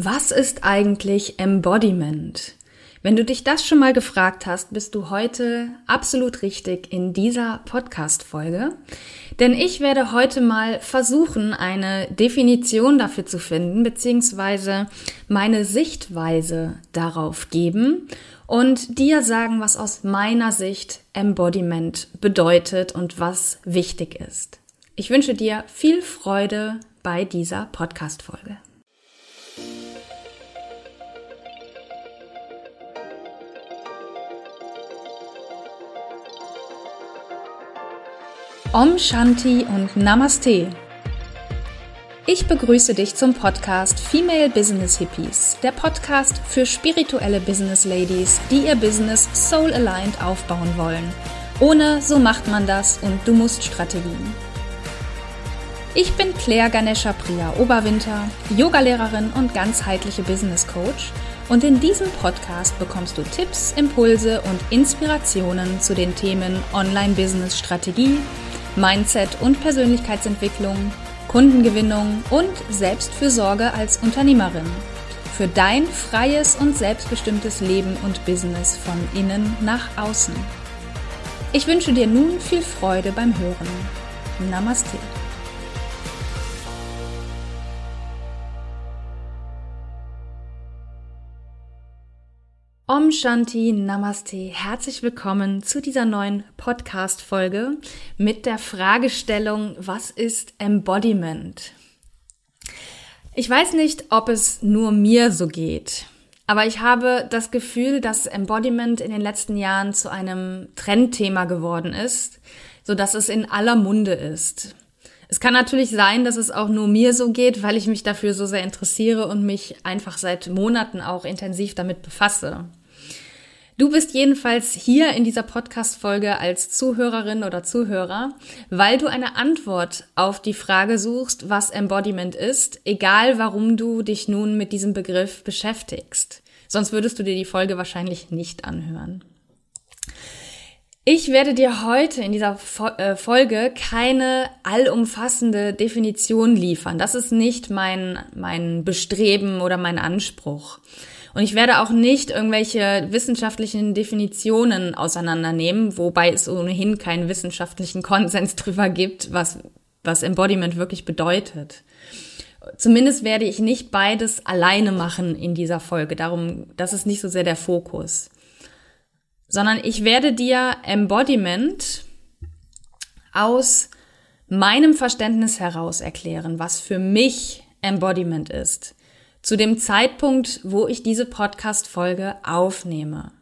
Was ist eigentlich Embodiment? Wenn du dich das schon mal gefragt hast, bist du heute absolut richtig in dieser Podcast-Folge. Denn ich werde heute mal versuchen, eine Definition dafür zu finden, beziehungsweise meine Sichtweise darauf geben und dir sagen, was aus meiner Sicht Embodiment bedeutet und was wichtig ist. Ich wünsche dir viel Freude bei dieser Podcast-Folge. Om Shanti und Namaste. Ich begrüße dich zum Podcast Female Business Hippies, der Podcast für spirituelle Business Ladies, die ihr Business soul aligned aufbauen wollen. Ohne so macht man das und du musst Strategien. Ich bin Claire Ganesha Priya Oberwinter, Yogalehrerin und ganzheitliche Business Coach und in diesem Podcast bekommst du Tipps, Impulse und Inspirationen zu den Themen Online Business Strategie, Mindset und Persönlichkeitsentwicklung, Kundengewinnung und Selbstfürsorge als Unternehmerin. Für dein freies und selbstbestimmtes Leben und Business von innen nach außen. Ich wünsche dir nun viel Freude beim Hören. Namaste. Om Shanti Namaste. Herzlich willkommen zu dieser neuen Podcast-Folge mit der Fragestellung, was ist Embodiment? Ich weiß nicht, ob es nur mir so geht, aber ich habe das Gefühl, dass Embodiment in den letzten Jahren zu einem Trendthema geworden ist, so dass es in aller Munde ist. Es kann natürlich sein, dass es auch nur mir so geht, weil ich mich dafür so sehr interessiere und mich einfach seit Monaten auch intensiv damit befasse. Du bist jedenfalls hier in dieser Podcast-Folge als Zuhörerin oder Zuhörer, weil du eine Antwort auf die Frage suchst, was Embodiment ist, egal warum du dich nun mit diesem Begriff beschäftigst. Sonst würdest du dir die Folge wahrscheinlich nicht anhören. Ich werde dir heute in dieser äh, Folge keine allumfassende Definition liefern. Das ist nicht mein, mein Bestreben oder mein Anspruch. Und ich werde auch nicht irgendwelche wissenschaftlichen Definitionen auseinandernehmen, wobei es ohnehin keinen wissenschaftlichen Konsens drüber gibt, was, was Embodiment wirklich bedeutet. Zumindest werde ich nicht beides alleine machen in dieser Folge. Darum, das ist nicht so sehr der Fokus. Sondern ich werde dir Embodiment aus meinem Verständnis heraus erklären, was für mich Embodiment ist zu dem Zeitpunkt, wo ich diese Podcast-Folge aufnehme.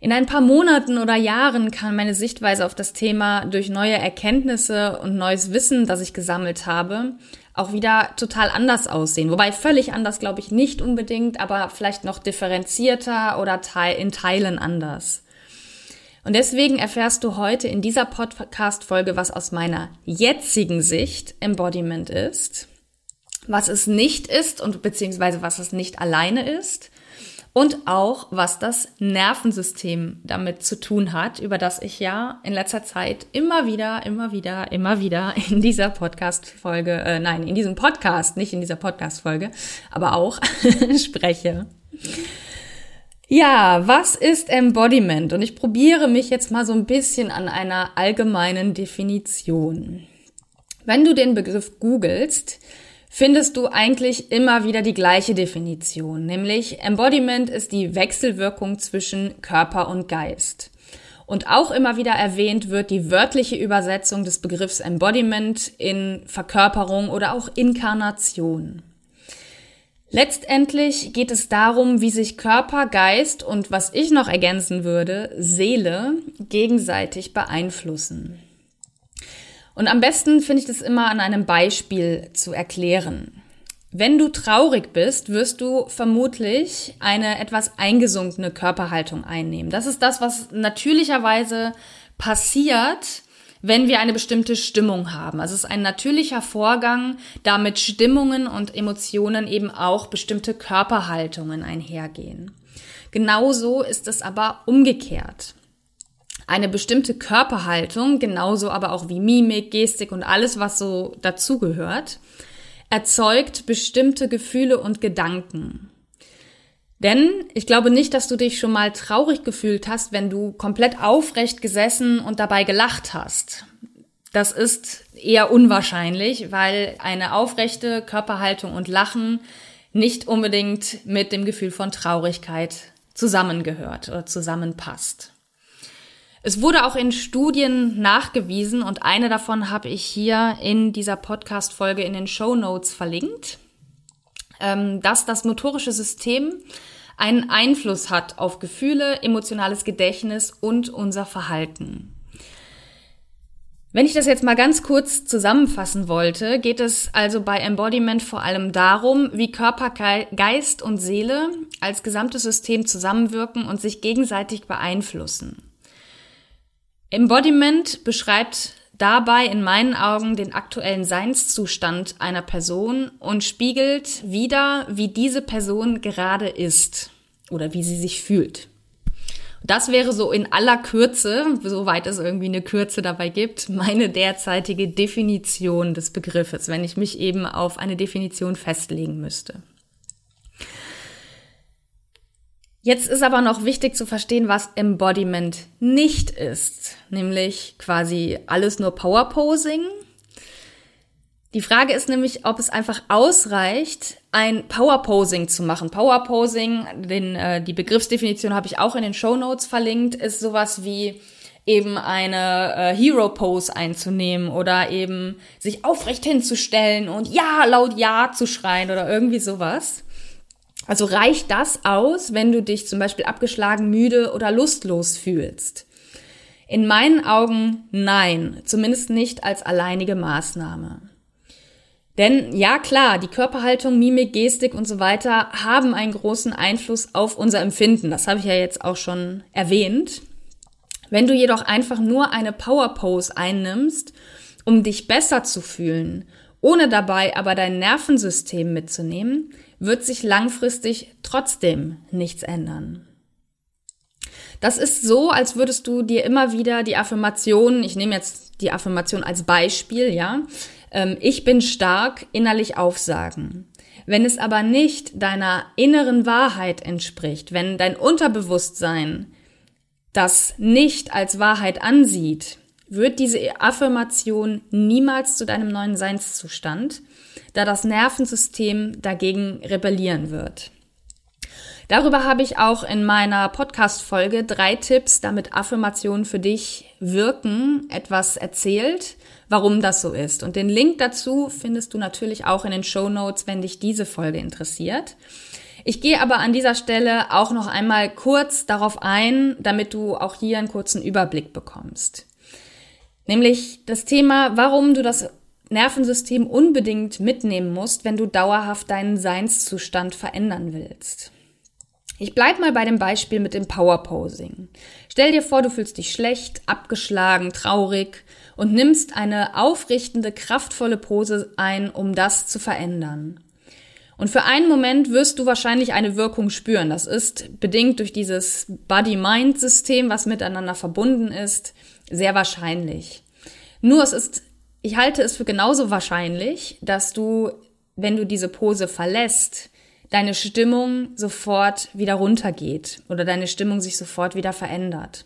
In ein paar Monaten oder Jahren kann meine Sichtweise auf das Thema durch neue Erkenntnisse und neues Wissen, das ich gesammelt habe, auch wieder total anders aussehen. Wobei völlig anders glaube ich nicht unbedingt, aber vielleicht noch differenzierter oder in Teilen anders. Und deswegen erfährst du heute in dieser Podcast-Folge, was aus meiner jetzigen Sicht Embodiment ist was es nicht ist und beziehungsweise was es nicht alleine ist und auch was das Nervensystem damit zu tun hat, über das ich ja in letzter Zeit immer wieder, immer wieder, immer wieder in dieser Podcast-Folge, äh, nein, in diesem Podcast, nicht in dieser Podcast-Folge, aber auch spreche. Ja, was ist Embodiment? Und ich probiere mich jetzt mal so ein bisschen an einer allgemeinen Definition. Wenn du den Begriff googelst, findest du eigentlich immer wieder die gleiche Definition, nämlich Embodiment ist die Wechselwirkung zwischen Körper und Geist. Und auch immer wieder erwähnt wird die wörtliche Übersetzung des Begriffs Embodiment in Verkörperung oder auch Inkarnation. Letztendlich geht es darum, wie sich Körper, Geist und was ich noch ergänzen würde, Seele gegenseitig beeinflussen. Und am besten finde ich das immer an einem Beispiel zu erklären. Wenn du traurig bist, wirst du vermutlich eine etwas eingesunkene Körperhaltung einnehmen. Das ist das, was natürlicherweise passiert, wenn wir eine bestimmte Stimmung haben. Also es ist ein natürlicher Vorgang, da mit Stimmungen und Emotionen eben auch bestimmte Körperhaltungen einhergehen. Genauso ist es aber umgekehrt eine bestimmte Körperhaltung, genauso aber auch wie Mimik, Gestik und alles, was so dazugehört, erzeugt bestimmte Gefühle und Gedanken. Denn ich glaube nicht, dass du dich schon mal traurig gefühlt hast, wenn du komplett aufrecht gesessen und dabei gelacht hast. Das ist eher unwahrscheinlich, weil eine aufrechte Körperhaltung und Lachen nicht unbedingt mit dem Gefühl von Traurigkeit zusammengehört oder zusammenpasst. Es wurde auch in Studien nachgewiesen und eine davon habe ich hier in dieser Podcast-Folge in den Show Notes verlinkt, ähm, dass das motorische System einen Einfluss hat auf Gefühle, emotionales Gedächtnis und unser Verhalten. Wenn ich das jetzt mal ganz kurz zusammenfassen wollte, geht es also bei Embodiment vor allem darum, wie Körper, Geist und Seele als gesamtes System zusammenwirken und sich gegenseitig beeinflussen. Embodiment beschreibt dabei in meinen Augen den aktuellen Seinszustand einer Person und spiegelt wieder, wie diese Person gerade ist oder wie sie sich fühlt. Das wäre so in aller Kürze, soweit es irgendwie eine Kürze dabei gibt, meine derzeitige Definition des Begriffes, wenn ich mich eben auf eine Definition festlegen müsste. Jetzt ist aber noch wichtig zu verstehen, was Embodiment nicht ist, nämlich quasi alles nur Power Posing. Die Frage ist nämlich, ob es einfach ausreicht, ein Power Posing zu machen. Power Posing, den, äh, die Begriffsdefinition habe ich auch in den Show Notes verlinkt, ist sowas wie eben eine äh, Hero Pose einzunehmen oder eben sich aufrecht hinzustellen und ja laut ja zu schreien oder irgendwie sowas. Also reicht das aus, wenn du dich zum Beispiel abgeschlagen, müde oder lustlos fühlst? In meinen Augen nein, zumindest nicht als alleinige Maßnahme. Denn ja klar, die Körperhaltung, Mimik, Gestik und so weiter haben einen großen Einfluss auf unser Empfinden. Das habe ich ja jetzt auch schon erwähnt. Wenn du jedoch einfach nur eine Power Pose einnimmst, um dich besser zu fühlen, ohne dabei aber dein Nervensystem mitzunehmen, wird sich langfristig trotzdem nichts ändern. Das ist so, als würdest du dir immer wieder die Affirmation, ich nehme jetzt die Affirmation als Beispiel, ja, ähm, ich bin stark innerlich aufsagen. Wenn es aber nicht deiner inneren Wahrheit entspricht, wenn dein Unterbewusstsein das nicht als Wahrheit ansieht, wird diese Affirmation niemals zu deinem neuen Seinszustand, da das Nervensystem dagegen rebellieren wird. Darüber habe ich auch in meiner Podcast-Folge drei Tipps, damit Affirmationen für dich wirken, etwas erzählt, warum das so ist. Und den Link dazu findest du natürlich auch in den Show Notes, wenn dich diese Folge interessiert. Ich gehe aber an dieser Stelle auch noch einmal kurz darauf ein, damit du auch hier einen kurzen Überblick bekommst. Nämlich das Thema, warum du das Nervensystem unbedingt mitnehmen musst, wenn du dauerhaft deinen Seinszustand verändern willst. Ich bleib mal bei dem Beispiel mit dem Powerposing. Stell dir vor, du fühlst dich schlecht, abgeschlagen, traurig und nimmst eine aufrichtende, kraftvolle Pose ein, um das zu verändern. Und für einen Moment wirst du wahrscheinlich eine Wirkung spüren. Das ist bedingt durch dieses Body-Mind-System, was miteinander verbunden ist, sehr wahrscheinlich. Nur es ist, ich halte es für genauso wahrscheinlich, dass du, wenn du diese Pose verlässt, deine Stimmung sofort wieder runtergeht oder deine Stimmung sich sofort wieder verändert.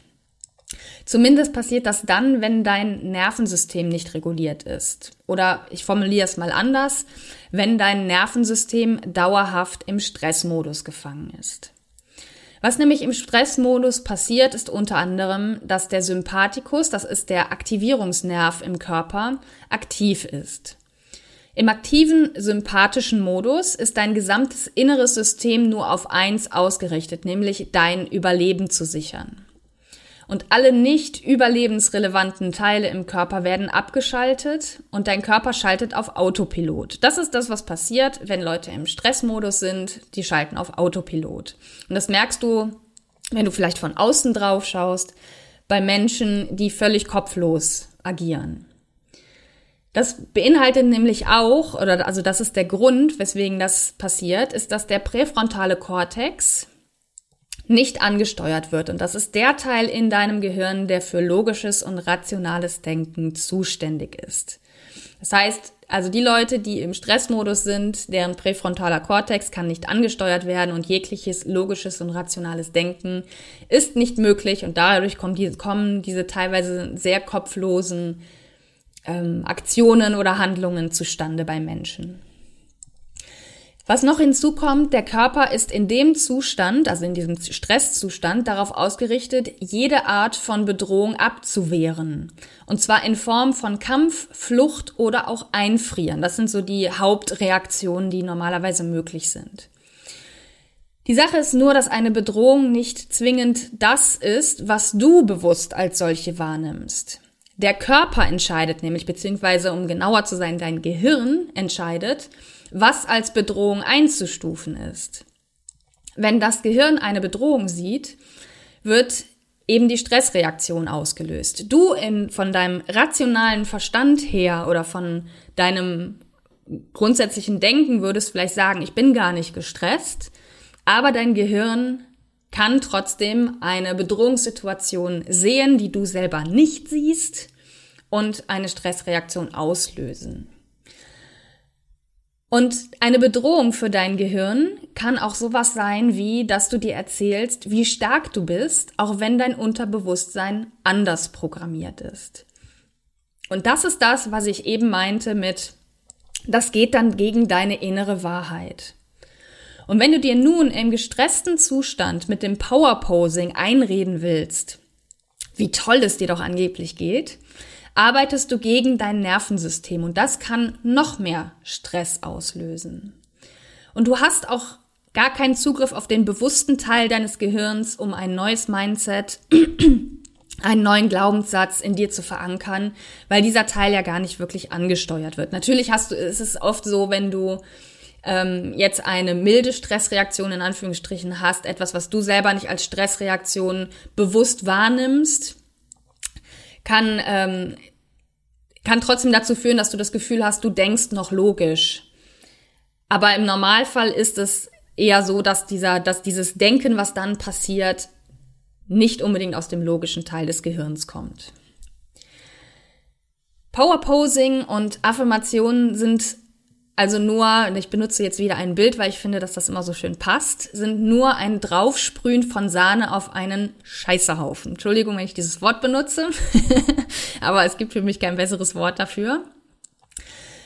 Zumindest passiert das dann, wenn dein Nervensystem nicht reguliert ist. Oder ich formuliere es mal anders, wenn dein Nervensystem dauerhaft im Stressmodus gefangen ist. Was nämlich im Stressmodus passiert, ist unter anderem, dass der Sympathikus, das ist der Aktivierungsnerv im Körper, aktiv ist. Im aktiven sympathischen Modus ist dein gesamtes inneres System nur auf eins ausgerichtet, nämlich dein Überleben zu sichern. Und alle nicht überlebensrelevanten Teile im Körper werden abgeschaltet und dein Körper schaltet auf Autopilot. Das ist das, was passiert, wenn Leute im Stressmodus sind. Die schalten auf Autopilot. Und das merkst du, wenn du vielleicht von außen drauf schaust, bei Menschen, die völlig kopflos agieren. Das beinhaltet nämlich auch, oder also das ist der Grund, weswegen das passiert, ist, dass der präfrontale Kortex nicht angesteuert wird. Und das ist der Teil in deinem Gehirn, der für logisches und rationales Denken zuständig ist. Das heißt, also die Leute, die im Stressmodus sind, deren präfrontaler Kortex kann nicht angesteuert werden und jegliches logisches und rationales Denken ist nicht möglich und dadurch kommen, die, kommen diese teilweise sehr kopflosen ähm, Aktionen oder Handlungen zustande bei Menschen. Was noch hinzukommt, der Körper ist in dem Zustand, also in diesem Stresszustand, darauf ausgerichtet, jede Art von Bedrohung abzuwehren. Und zwar in Form von Kampf, Flucht oder auch Einfrieren. Das sind so die Hauptreaktionen, die normalerweise möglich sind. Die Sache ist nur, dass eine Bedrohung nicht zwingend das ist, was du bewusst als solche wahrnimmst. Der Körper entscheidet nämlich, beziehungsweise um genauer zu sein, dein Gehirn entscheidet, was als Bedrohung einzustufen ist. Wenn das Gehirn eine Bedrohung sieht, wird eben die Stressreaktion ausgelöst. Du in, von deinem rationalen Verstand her oder von deinem grundsätzlichen Denken würdest vielleicht sagen, ich bin gar nicht gestresst, aber dein Gehirn kann trotzdem eine Bedrohungssituation sehen, die du selber nicht siehst und eine Stressreaktion auslösen. Und eine Bedrohung für dein Gehirn kann auch sowas sein wie, dass du dir erzählst, wie stark du bist, auch wenn dein Unterbewusstsein anders programmiert ist. Und das ist das, was ich eben meinte mit, das geht dann gegen deine innere Wahrheit. Und wenn du dir nun im gestressten Zustand mit dem Powerposing einreden willst, wie toll es dir doch angeblich geht, arbeitest du gegen dein Nervensystem und das kann noch mehr Stress auslösen. Und du hast auch gar keinen Zugriff auf den bewussten Teil deines Gehirns, um ein neues Mindset, einen neuen Glaubenssatz in dir zu verankern, weil dieser Teil ja gar nicht wirklich angesteuert wird. Natürlich hast du, ist es oft so, wenn du ähm, jetzt eine milde Stressreaktion in Anführungsstrichen hast, etwas, was du selber nicht als Stressreaktion bewusst wahrnimmst, kann, ähm, kann trotzdem dazu führen, dass du das Gefühl hast, du denkst noch logisch. Aber im Normalfall ist es eher so, dass dieser, dass dieses Denken, was dann passiert, nicht unbedingt aus dem logischen Teil des Gehirns kommt. Power Posing und Affirmationen sind also nur, ich benutze jetzt wieder ein Bild, weil ich finde, dass das immer so schön passt, sind nur ein Draufsprühen von Sahne auf einen Scheißerhaufen. Entschuldigung, wenn ich dieses Wort benutze, aber es gibt für mich kein besseres Wort dafür.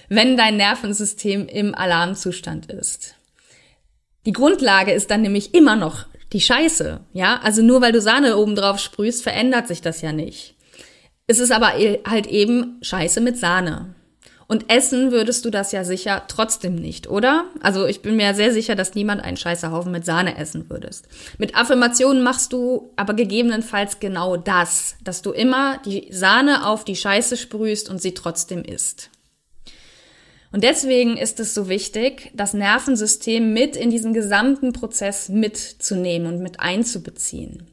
Wenn dein Nervensystem im Alarmzustand ist. Die Grundlage ist dann nämlich immer noch die Scheiße, ja? Also nur weil du Sahne oben drauf sprühst, verändert sich das ja nicht. Es ist aber e-, halt eben Scheiße mit Sahne. Und essen würdest du das ja sicher trotzdem nicht, oder? Also ich bin mir sehr sicher, dass niemand einen Scheißerhaufen mit Sahne essen würdest. Mit Affirmationen machst du aber gegebenenfalls genau das, dass du immer die Sahne auf die Scheiße sprühst und sie trotzdem isst. Und deswegen ist es so wichtig, das Nervensystem mit in diesen gesamten Prozess mitzunehmen und mit einzubeziehen.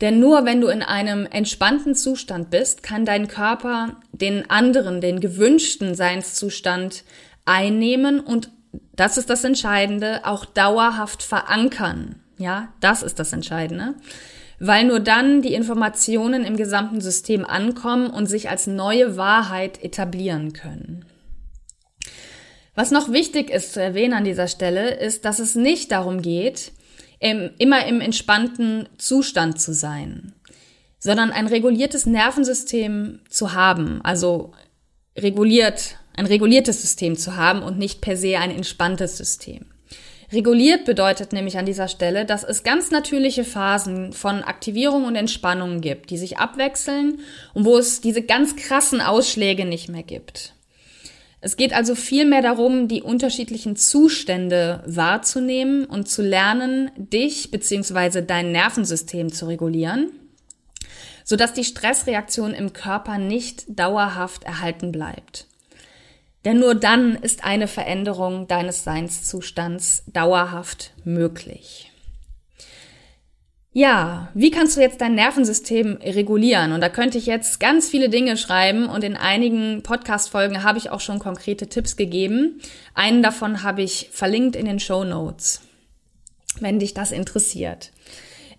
Denn nur wenn du in einem entspannten Zustand bist, kann dein Körper den anderen, den gewünschten Seinszustand einnehmen und das ist das Entscheidende, auch dauerhaft verankern. Ja, das ist das Entscheidende. Weil nur dann die Informationen im gesamten System ankommen und sich als neue Wahrheit etablieren können. Was noch wichtig ist zu erwähnen an dieser Stelle, ist, dass es nicht darum geht, im, immer im entspannten Zustand zu sein, sondern ein reguliertes Nervensystem zu haben, also reguliert, ein reguliertes System zu haben und nicht per se ein entspanntes System. Reguliert bedeutet nämlich an dieser Stelle, dass es ganz natürliche Phasen von Aktivierung und Entspannung gibt, die sich abwechseln und wo es diese ganz krassen Ausschläge nicht mehr gibt. Es geht also vielmehr darum, die unterschiedlichen Zustände wahrzunehmen und zu lernen, dich bzw. dein Nervensystem zu regulieren, sodass die Stressreaktion im Körper nicht dauerhaft erhalten bleibt. Denn nur dann ist eine Veränderung deines Seinszustands dauerhaft möglich. Ja, wie kannst du jetzt dein Nervensystem regulieren? Und da könnte ich jetzt ganz viele Dinge schreiben und in einigen Podcast-Folgen habe ich auch schon konkrete Tipps gegeben. Einen davon habe ich verlinkt in den Show Notes, wenn dich das interessiert.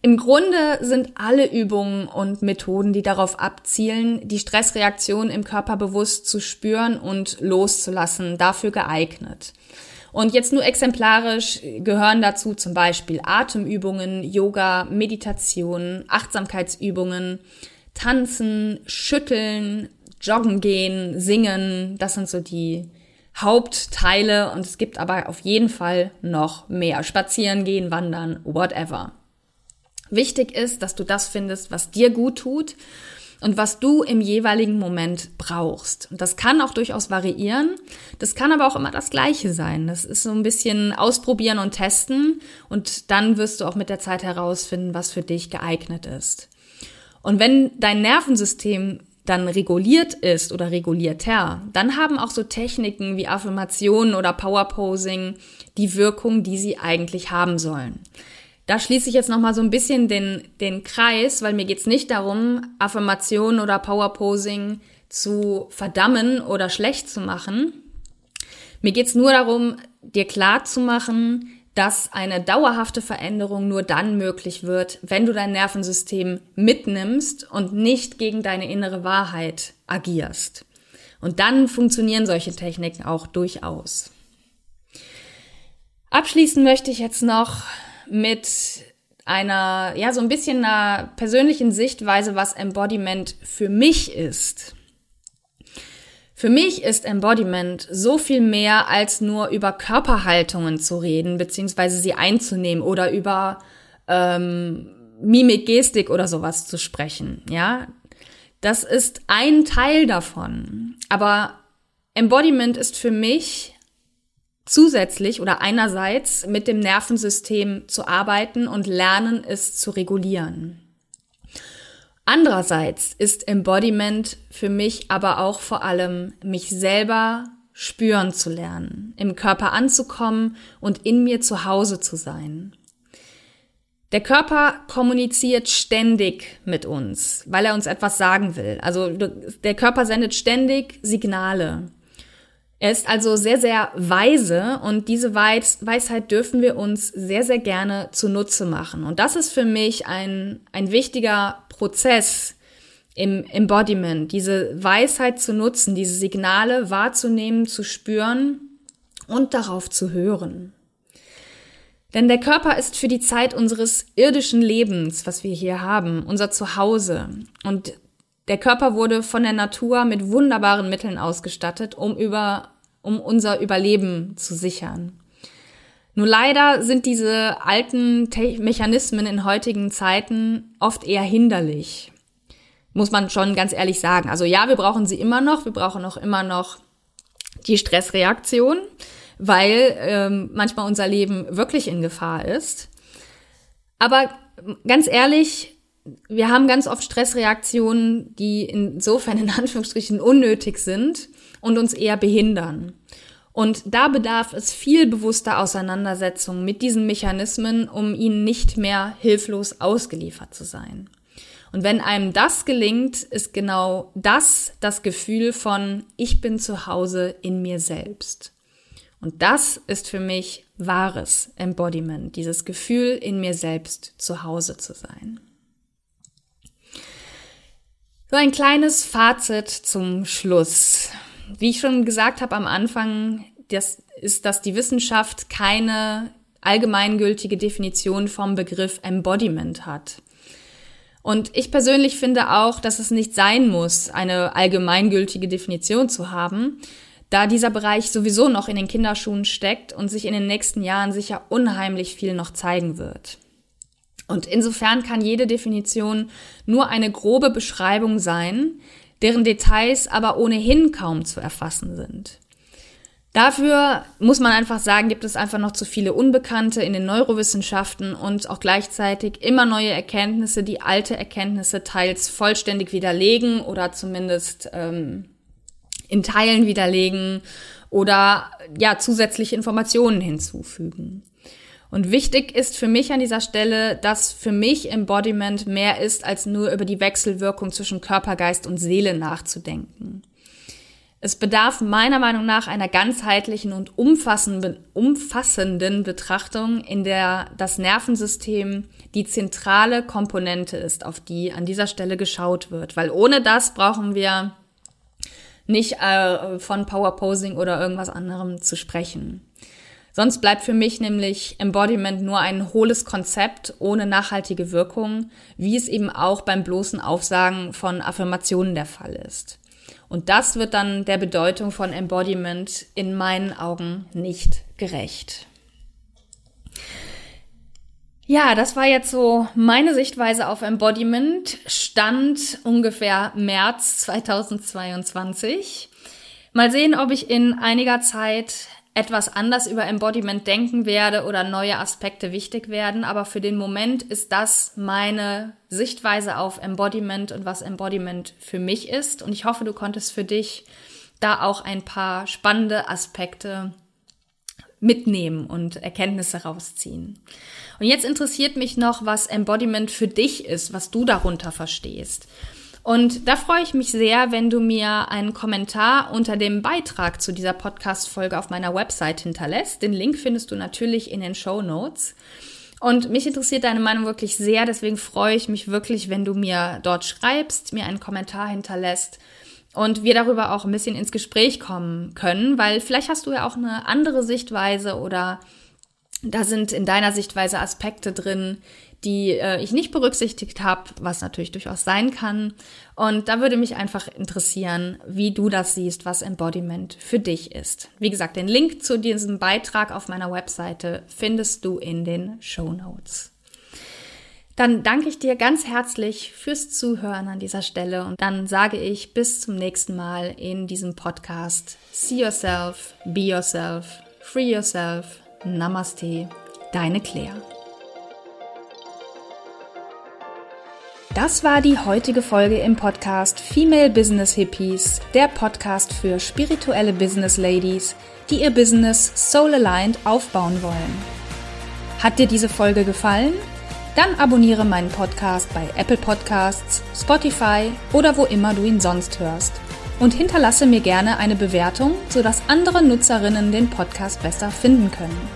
Im Grunde sind alle Übungen und Methoden, die darauf abzielen, die Stressreaktion im Körper bewusst zu spüren und loszulassen, dafür geeignet. Und jetzt nur exemplarisch gehören dazu zum Beispiel Atemübungen, Yoga, Meditation, Achtsamkeitsübungen, Tanzen, Schütteln, Joggen gehen, Singen. Das sind so die Hauptteile und es gibt aber auf jeden Fall noch mehr. Spazieren gehen, wandern, whatever. Wichtig ist, dass du das findest, was dir gut tut und was du im jeweiligen Moment brauchst. Und das kann auch durchaus variieren. Das kann aber auch immer das Gleiche sein. Das ist so ein bisschen ausprobieren und testen und dann wirst du auch mit der Zeit herausfinden, was für dich geeignet ist. Und wenn dein Nervensystem dann reguliert ist oder regulierter, dann haben auch so Techniken wie Affirmationen oder Powerposing die Wirkung, die sie eigentlich haben sollen. Da schließe ich jetzt nochmal so ein bisschen den, den Kreis, weil mir geht's nicht darum, Affirmation oder Powerposing zu verdammen oder schlecht zu machen. Mir geht's nur darum, dir klar zu machen, dass eine dauerhafte Veränderung nur dann möglich wird, wenn du dein Nervensystem mitnimmst und nicht gegen deine innere Wahrheit agierst. Und dann funktionieren solche Techniken auch durchaus. Abschließen möchte ich jetzt noch mit einer, ja, so ein bisschen einer persönlichen Sichtweise, was Embodiment für mich ist. Für mich ist Embodiment so viel mehr als nur über Körperhaltungen zu reden, beziehungsweise sie einzunehmen oder über ähm, Mimik, Gestik oder sowas zu sprechen. Ja, das ist ein Teil davon. Aber Embodiment ist für mich zusätzlich oder einerseits mit dem Nervensystem zu arbeiten und lernen, es zu regulieren. Andererseits ist Embodiment für mich aber auch vor allem, mich selber spüren zu lernen, im Körper anzukommen und in mir zu Hause zu sein. Der Körper kommuniziert ständig mit uns, weil er uns etwas sagen will. Also der Körper sendet ständig Signale. Er ist also sehr, sehr weise und diese Weisheit dürfen wir uns sehr, sehr gerne zunutze machen. Und das ist für mich ein, ein wichtiger Prozess im Embodiment, diese Weisheit zu nutzen, diese Signale wahrzunehmen, zu spüren und darauf zu hören. Denn der Körper ist für die Zeit unseres irdischen Lebens, was wir hier haben, unser Zuhause. Und der Körper wurde von der Natur mit wunderbaren Mitteln ausgestattet, um über, um unser Überleben zu sichern. Nur leider sind diese alten Te Mechanismen in heutigen Zeiten oft eher hinderlich. Muss man schon ganz ehrlich sagen. Also ja, wir brauchen sie immer noch. Wir brauchen auch immer noch die Stressreaktion, weil ähm, manchmal unser Leben wirklich in Gefahr ist. Aber ganz ehrlich, wir haben ganz oft Stressreaktionen, die insofern in Anführungsstrichen unnötig sind und uns eher behindern. Und da bedarf es viel bewusster Auseinandersetzung mit diesen Mechanismen, um ihnen nicht mehr hilflos ausgeliefert zu sein. Und wenn einem das gelingt, ist genau das das Gefühl von ich bin zu Hause in mir selbst. Und das ist für mich wahres Embodiment, dieses Gefühl in mir selbst zu Hause zu sein. So ein kleines Fazit zum Schluss. Wie ich schon gesagt habe am Anfang, das ist, dass die Wissenschaft keine allgemeingültige Definition vom Begriff Embodiment hat. Und ich persönlich finde auch, dass es nicht sein muss, eine allgemeingültige Definition zu haben, da dieser Bereich sowieso noch in den Kinderschuhen steckt und sich in den nächsten Jahren sicher unheimlich viel noch zeigen wird. Und insofern kann jede Definition nur eine grobe Beschreibung sein, deren Details aber ohnehin kaum zu erfassen sind. Dafür muss man einfach sagen, gibt es einfach noch zu viele Unbekannte in den Neurowissenschaften und auch gleichzeitig immer neue Erkenntnisse, die alte Erkenntnisse teils vollständig widerlegen oder zumindest ähm, in Teilen widerlegen oder ja zusätzliche Informationen hinzufügen. Und wichtig ist für mich an dieser Stelle, dass für mich Embodiment mehr ist, als nur über die Wechselwirkung zwischen Körper, Geist und Seele nachzudenken. Es bedarf meiner Meinung nach einer ganzheitlichen und umfassenden Betrachtung, in der das Nervensystem die zentrale Komponente ist, auf die an dieser Stelle geschaut wird. Weil ohne das brauchen wir nicht äh, von Power Posing oder irgendwas anderem zu sprechen. Sonst bleibt für mich nämlich Embodiment nur ein hohles Konzept ohne nachhaltige Wirkung, wie es eben auch beim bloßen Aufsagen von Affirmationen der Fall ist. Und das wird dann der Bedeutung von Embodiment in meinen Augen nicht gerecht. Ja, das war jetzt so meine Sichtweise auf Embodiment. Stand ungefähr März 2022. Mal sehen, ob ich in einiger Zeit etwas anders über Embodiment denken werde oder neue Aspekte wichtig werden. Aber für den Moment ist das meine Sichtweise auf Embodiment und was Embodiment für mich ist. Und ich hoffe, du konntest für dich da auch ein paar spannende Aspekte mitnehmen und Erkenntnisse rausziehen. Und jetzt interessiert mich noch, was Embodiment für dich ist, was du darunter verstehst. Und da freue ich mich sehr, wenn du mir einen Kommentar unter dem Beitrag zu dieser Podcast-Folge auf meiner Website hinterlässt. Den Link findest du natürlich in den Show Notes. Und mich interessiert deine Meinung wirklich sehr, deswegen freue ich mich wirklich, wenn du mir dort schreibst, mir einen Kommentar hinterlässt und wir darüber auch ein bisschen ins Gespräch kommen können, weil vielleicht hast du ja auch eine andere Sichtweise oder da sind in deiner Sichtweise Aspekte drin, die äh, ich nicht berücksichtigt habe, was natürlich durchaus sein kann. Und da würde mich einfach interessieren, wie du das siehst, was Embodiment für dich ist. Wie gesagt, den Link zu diesem Beitrag auf meiner Webseite findest du in den Show Notes. Dann danke ich dir ganz herzlich fürs Zuhören an dieser Stelle und dann sage ich bis zum nächsten Mal in diesem Podcast. See yourself, be yourself, free yourself. Namaste, deine Claire. Das war die heutige Folge im Podcast Female Business Hippies, der Podcast für spirituelle Business Ladies, die ihr Business soul aligned aufbauen wollen. Hat dir diese Folge gefallen? Dann abonniere meinen Podcast bei Apple Podcasts, Spotify oder wo immer du ihn sonst hörst und hinterlasse mir gerne eine Bewertung, sodass andere Nutzerinnen den Podcast besser finden können.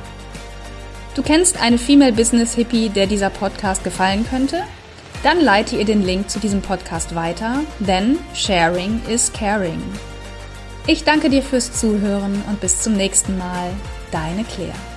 Du kennst eine Female Business Hippie, der dieser Podcast gefallen könnte? Dann leite ihr den Link zu diesem Podcast weiter, denn Sharing is Caring. Ich danke dir fürs Zuhören und bis zum nächsten Mal. Deine Claire.